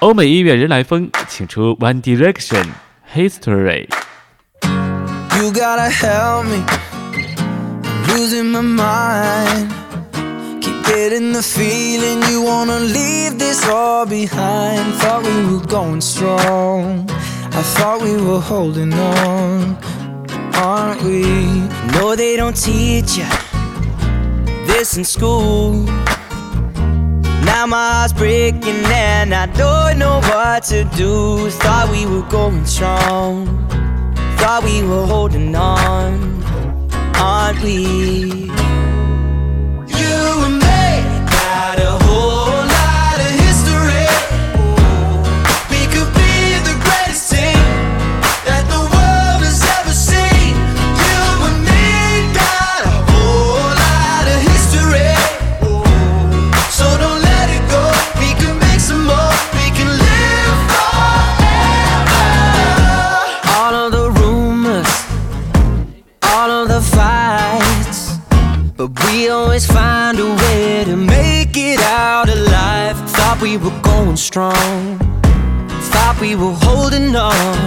欧美音乐人来疯，请出 One Direction History。 You gotta help me. I'm losing my mind. Keep getting the feeling you wanna leave this all behind. Thought we were going strong. I thought we were holding on. Aren't we? No, they don't teach you this in school. Now my heart's breaking and I don't know what to do. Thought we were going strong. Thought we were holding on, aren't we? Strong. Thought we were holding on,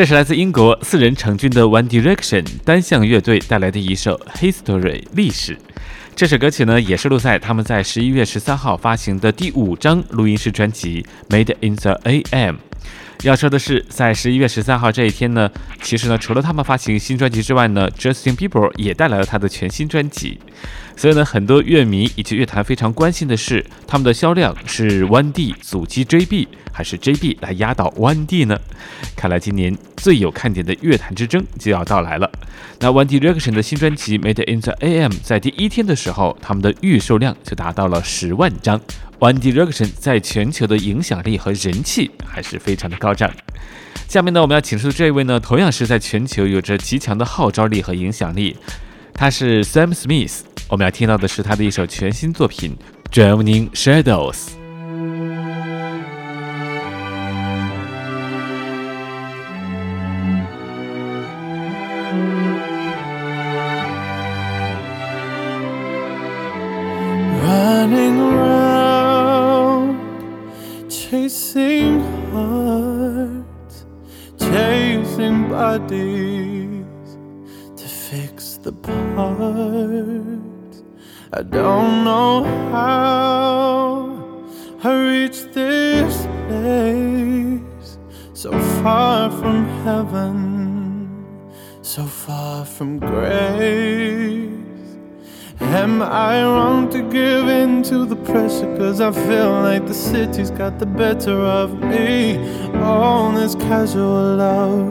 这是来自英国四人成军的 One Direction 单向乐队带来的一首《History》历史。这首歌曲呢，也是录在他们在十一月十三号发行的第五张录音室专辑《Made in the AM》。要说的是，在十一月十三号这一天呢，其实呢，除了他们发行新专辑之外呢，Justin Bieber 也带来了他的全新专辑。所以呢，很多乐迷以及乐坛非常关心的是，他们的销量是 One D 阻击 JB，还是 JB 来压倒 One D 呢？看来今年最有看点的乐坛之争就要到来了。那 One Direction 的新专辑《Made in the AM》在第一天的时候，他们的预售量就达到了十万张。One Direction 在全球的影响力和人气还是非常的高涨。下面呢，我们要请出的这位呢，同样是在全球有着极强的号召力和影响力，他是 Sam Smith。我们要听到的是他的一首全新作品《Drowning Shadows》。From grace. Am I wrong to give in to the pressure? Cause I feel like the city's got the better of me. All this casual love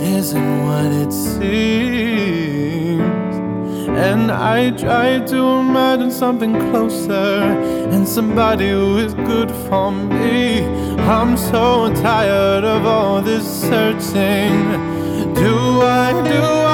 isn't what it seems. And I try to imagine something closer and somebody who is good for me. I'm so tired of all this searching. Do I, do I,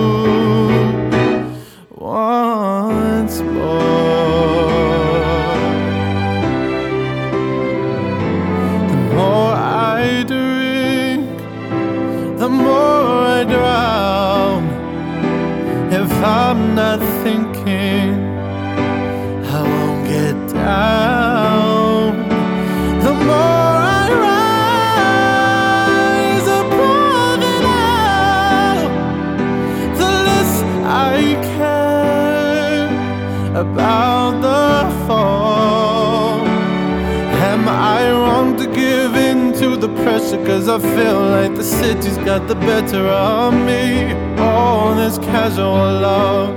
feel like the city's got the better of me. All this casual love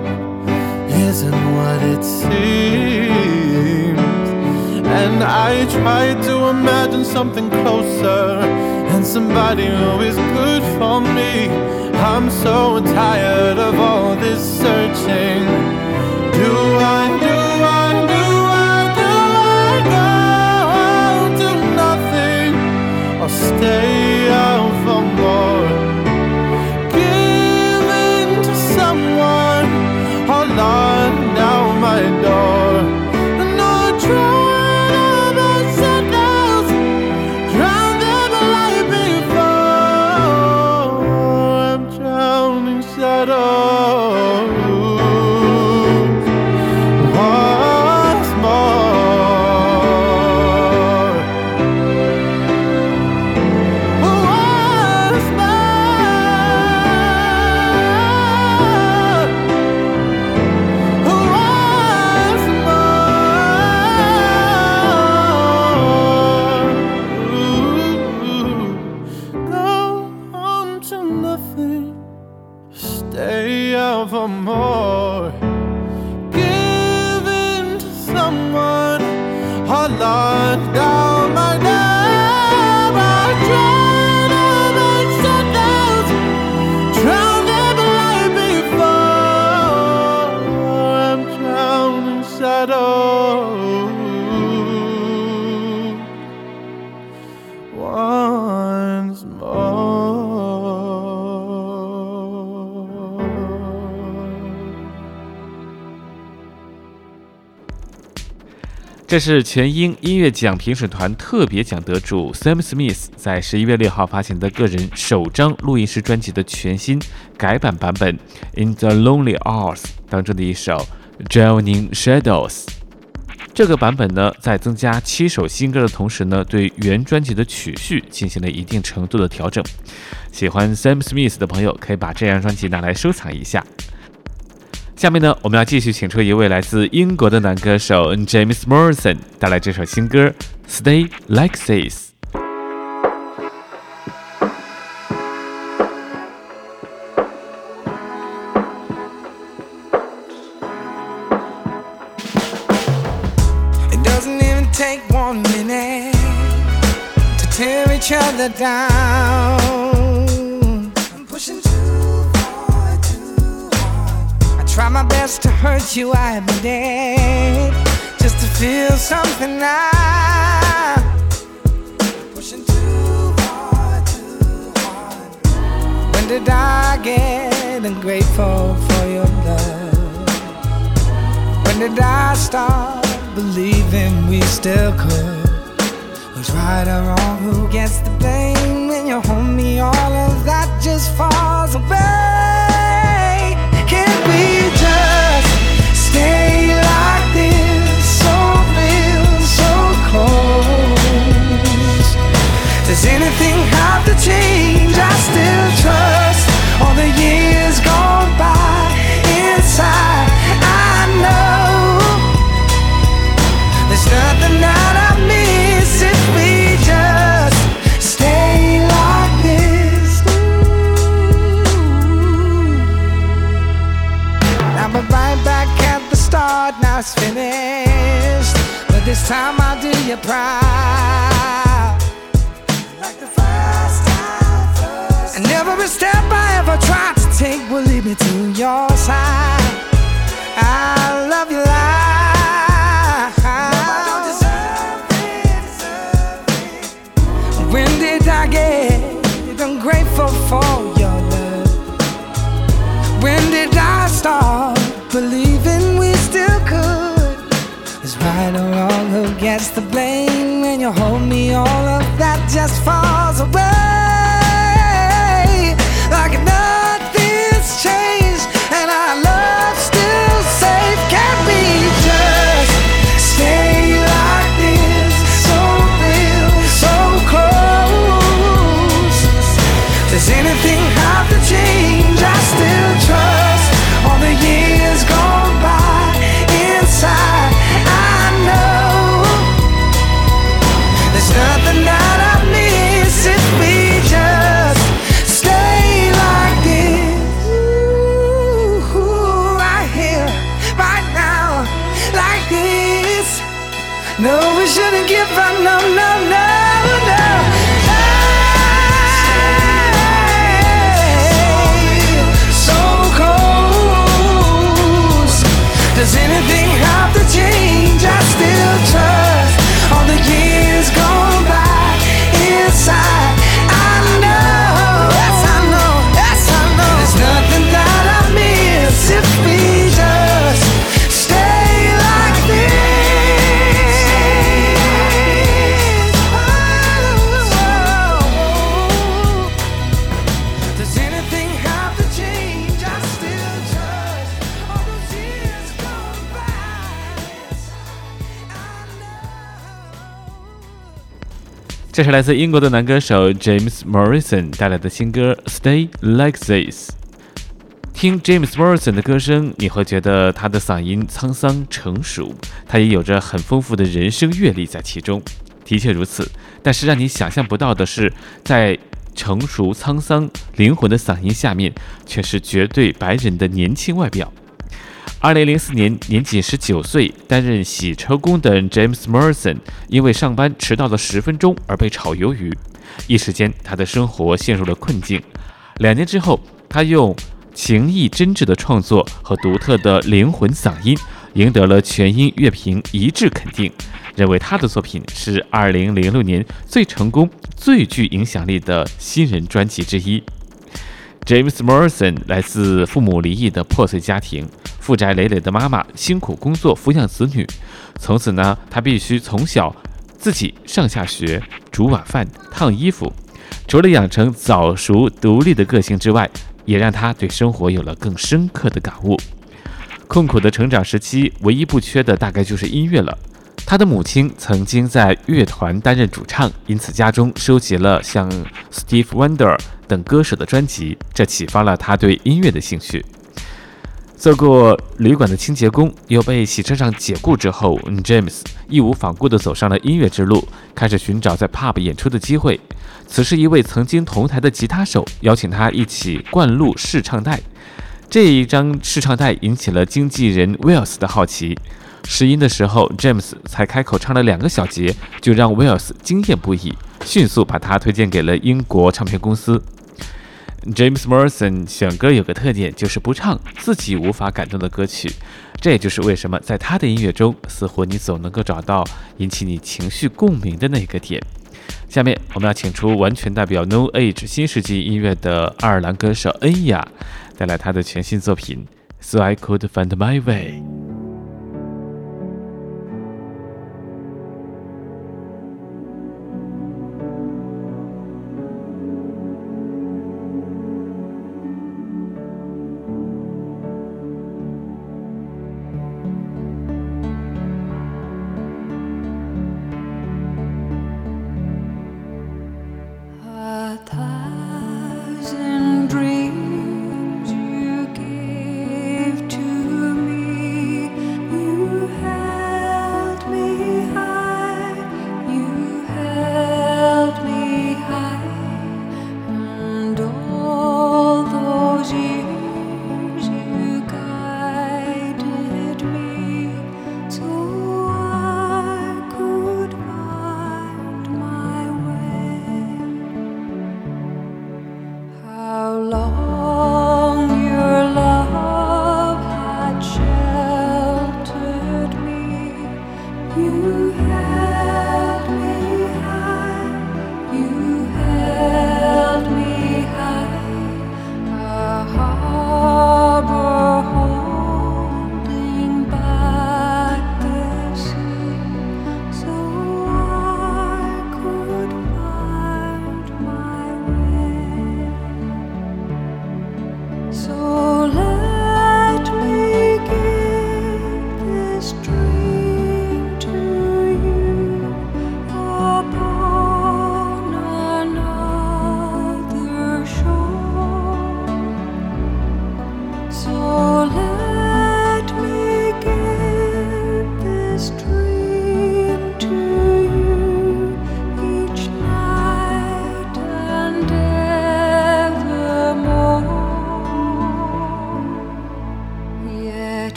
isn't what it seems. And I try to imagine something closer and somebody who is good for me. I'm so tired of all this searching. Do I, do I, do stay 这是全英音乐奖评审团特别奖得主 Sam Smith 在十一月六号发行的个人首张录音室专辑的全新改版版本《In the Lonely Hours》当中的一首《Drowning Shadows》。这个版本呢，在增加七首新歌的同时呢，对原专辑的曲序进行了一定程度的调整。喜欢 Sam Smith 的朋友可以把这张专辑拿来收藏一下。下面呢，我们要继续请出一位来自英国的男歌手 James Morrison 带来这首新歌《Stay Like This》。It something now. Pushing too hard, too hard. When did I get ungrateful for your love? When did I start believing we still could? Who's right or wrong? Who gets the blame when you hold me? All of that just falls away. First time I do you proud. Like the first time, And every step I ever tried to take will lead me to your side. I love you like When did I get ungrateful for your love? When did I start believing we still could? Is right gets the blame? When you hold me, all of that just falls away. 这是来自英国的男歌手 James Morrison 带来的新歌《Stay Like This》。听 James Morrison 的歌声，你会觉得他的嗓音沧桑成熟，他也有着很丰富的人生阅历在其中。的确如此，但是让你想象不到的是，在成熟沧桑灵魂的嗓音下面，却是绝对白人的年轻外表。二零零四年，年仅十九岁，担任洗车工的 James Morrison 因为上班迟到了十分钟而被炒鱿鱼，一时间他的生活陷入了困境。两年之后，他用情意真挚的创作和独特的灵魂嗓音，赢得了全音乐评一致肯定，认为他的作品是二零零六年最成功、最具影响力的新人专辑之一。James Morrison 来自父母离异的破碎家庭，负债累累的妈妈辛苦工作抚养子女，从此呢，他必须从小自己上下学、煮晚饭、烫衣服。除了养成早熟独立的个性之外，也让他对生活有了更深刻的感悟。困苦的成长时期，唯一不缺的大概就是音乐了。他的母亲曾经在乐团担任主唱，因此家中收集了像 Steve Wonder 等歌手的专辑，这启发了他对音乐的兴趣。做过旅馆的清洁工，又被洗车场解雇之后，James 义无反顾地走上了音乐之路，开始寻找在 pub 演出的机会。此时，一位曾经同台的吉他手邀请他一起灌录试唱带。这一张试唱带引起了经纪人 Wells 的好奇。试音的时候，James 才开口唱了两个小节，就让 Wells 惊艳不已，迅速把他推荐给了英国唱片公司。James Morrison 选歌有个特点，就是不唱自己无法感动的歌曲。这也就是为什么在他的音乐中，似乎你总能够找到引起你情绪共鸣的那个点。下面我们要请出完全代表 No Age 新世纪音乐的爱尔兰歌手恩雅，带来他的全新作品《So I Could Find My Way》。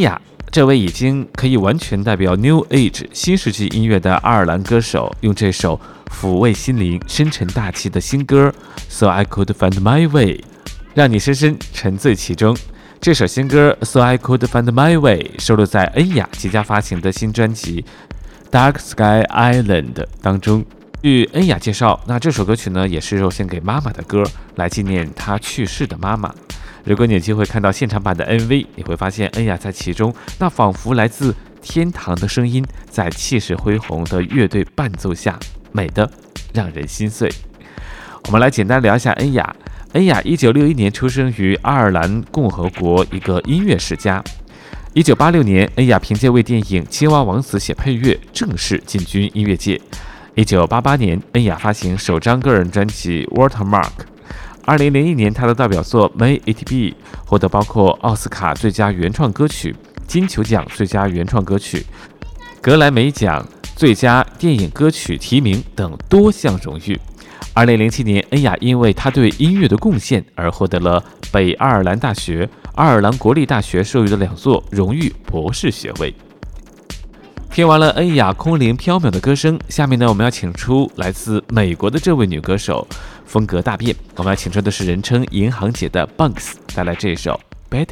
恩雅，这位已经可以完全代表 New Age 新世纪音乐的爱尔兰歌手，用这首抚慰心灵、深沉大气的新歌《So I Could Find My Way》，让你深深沉醉其中。这首新歌《So I Could Find My Way》收录在恩雅即将发行的新专辑《Dark Sky Island》当中。据恩雅介绍，那这首歌曲呢，也是肉献给妈妈的歌，来纪念她去世的妈妈。如果你有机会看到现场版的 MV，你会发现恩雅在其中那仿佛来自天堂的声音，在气势恢宏的乐队伴奏下，美得让人心碎。我们来简单聊一下恩雅。恩雅一九六一年出生于爱尔兰共和国一个音乐世家。一九八六年，恩雅凭借为电影《青蛙王子》写配乐，正式进军音乐界。一九八八年，恩雅发行首张个人专辑《Watermark》。二零零一年，他的代表作《May It Be》获得包括奥斯卡最佳原创歌曲、金球奖最佳原创歌曲、格莱美奖最佳电影歌曲提名等多项荣誉。二零零七年，恩雅因为她对音乐的贡献而获得了北爱尔兰大学、爱尔兰国立大学授予的两座荣誉博士学位。听完了恩雅空灵飘渺的歌声，下面呢，我们要请出来自美国的这位女歌手，风格大变。我们要请出的是人称“银行姐”的 Bunks，带来这首《Better》。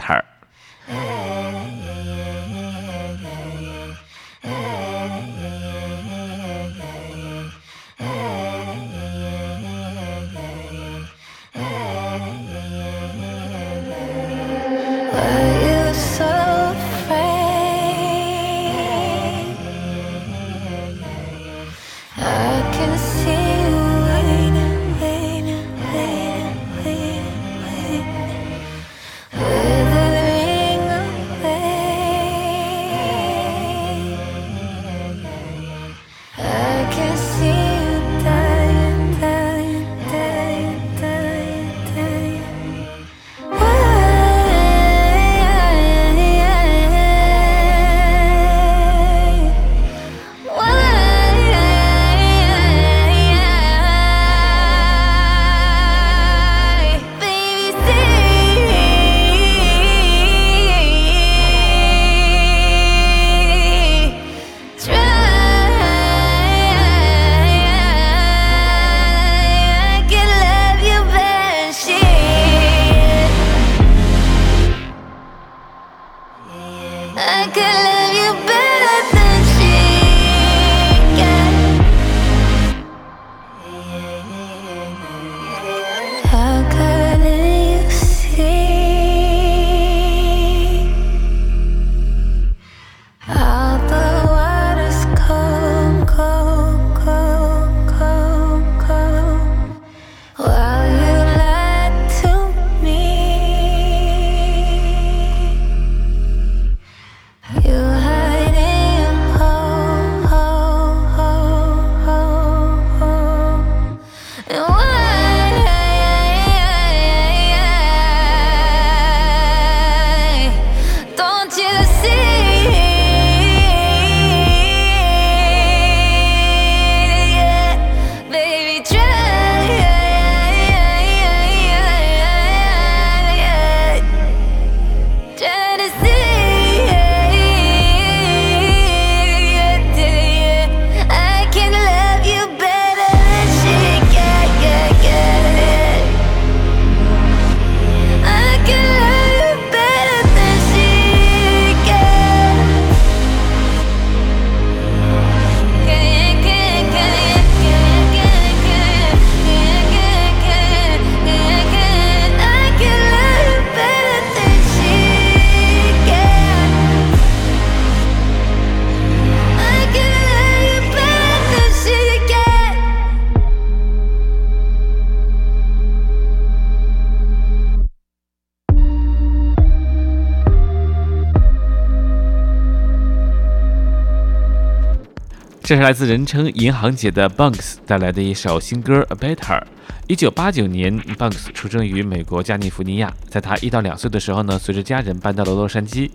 这是来自人称“银行姐”的 Bunks 带来的一首新歌《A Better》。一九八九年，Bunks 出生于美国加利福尼亚。在他一到两岁的时候呢，随着家人搬到了洛杉矶。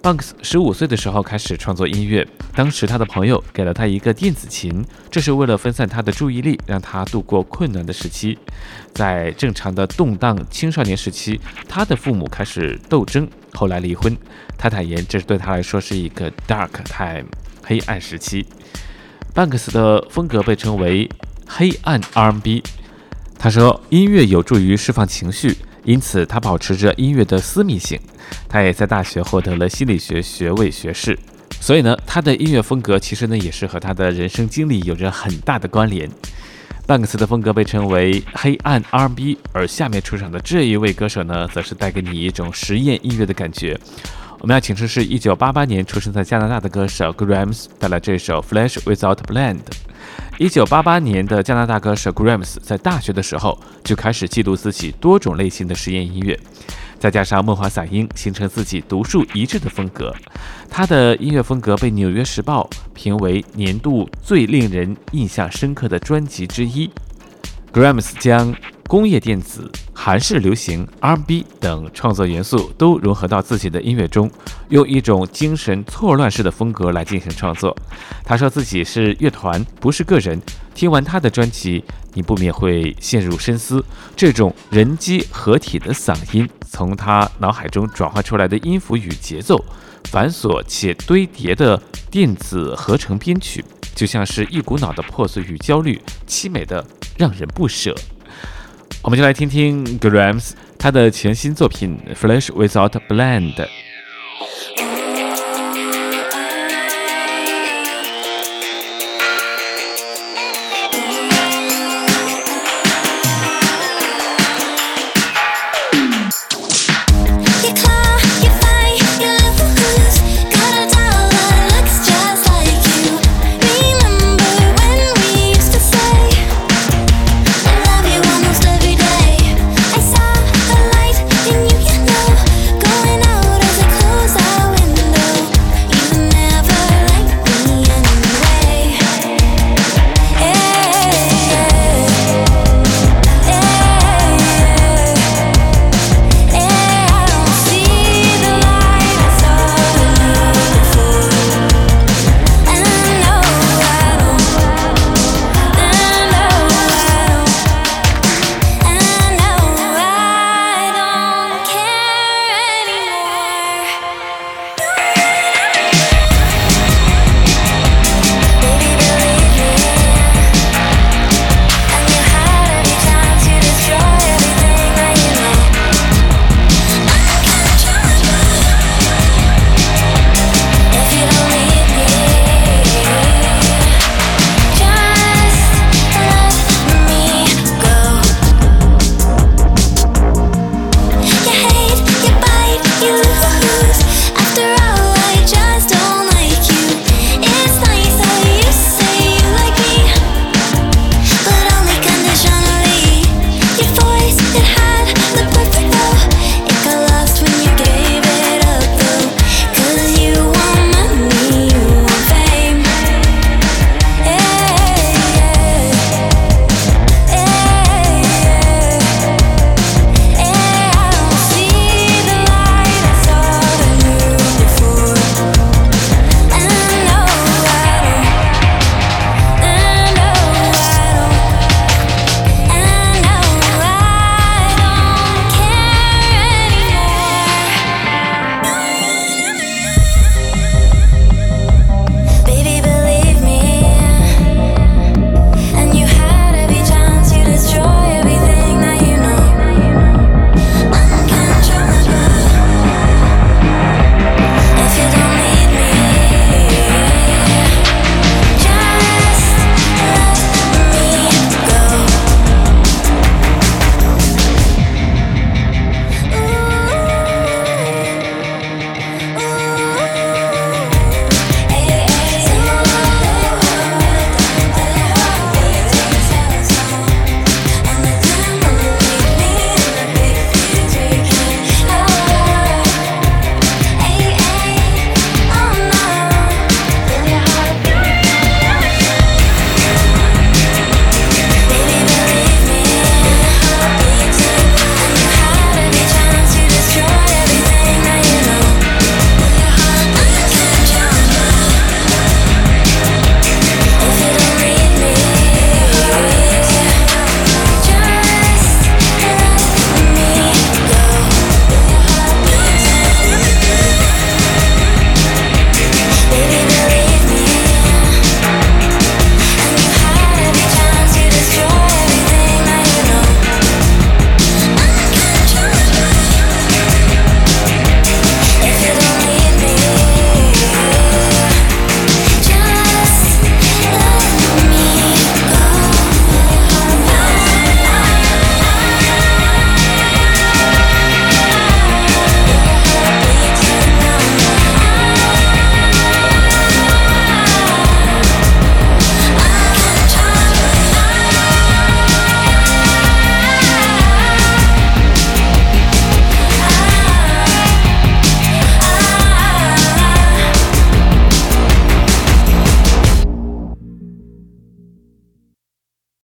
Banks 十五岁的时候开始创作音乐，当时他的朋友给了他一个电子琴，这是为了分散他的注意力，让他度过困难的时期。在正常的动荡青少年时期，他的父母开始斗争，后来离婚。他坦言，这对他来说是一个 dark time 黑暗时期。Banks 的风格被称为黑暗 R&B。他说，音乐有助于释放情绪，因此他保持着音乐的私密性。他也在大学获得了心理学学位学士，所以呢，他的音乐风格其实呢也是和他的人生经历有着很大的关联。班克斯的风格被称为黑暗 R&B，而下面出场的这一位歌手呢，则是带给你一种实验音乐的感觉。我们要请出是一九八八年出生在加拿大的歌手 Grams 带来这首《Flash Without Blend》。一九八八年的加拿大歌手 Grams 在大学的时候就开始记录自己多种类型的实验音乐。再加上梦华嗓音，形成自己独树一帜的风格。他的音乐风格被《纽约时报》评为年度最令人印象深刻的专辑之一。Grams 将工业电子、韩式流行、R&B 等创作元素都融合到自己的音乐中，用一种精神错乱式的风格来进行创作。他说自己是乐团，不是个人。听完他的专辑，你不免会陷入深思。这种人机合体的嗓音，从他脑海中转化出来的音符与节奏，繁琐且堆叠的电子合成编曲，就像是一股脑的破碎与焦虑，凄美的让人不舍。我们就来听听 Grams 他的全新作品《Flesh Without Blend》。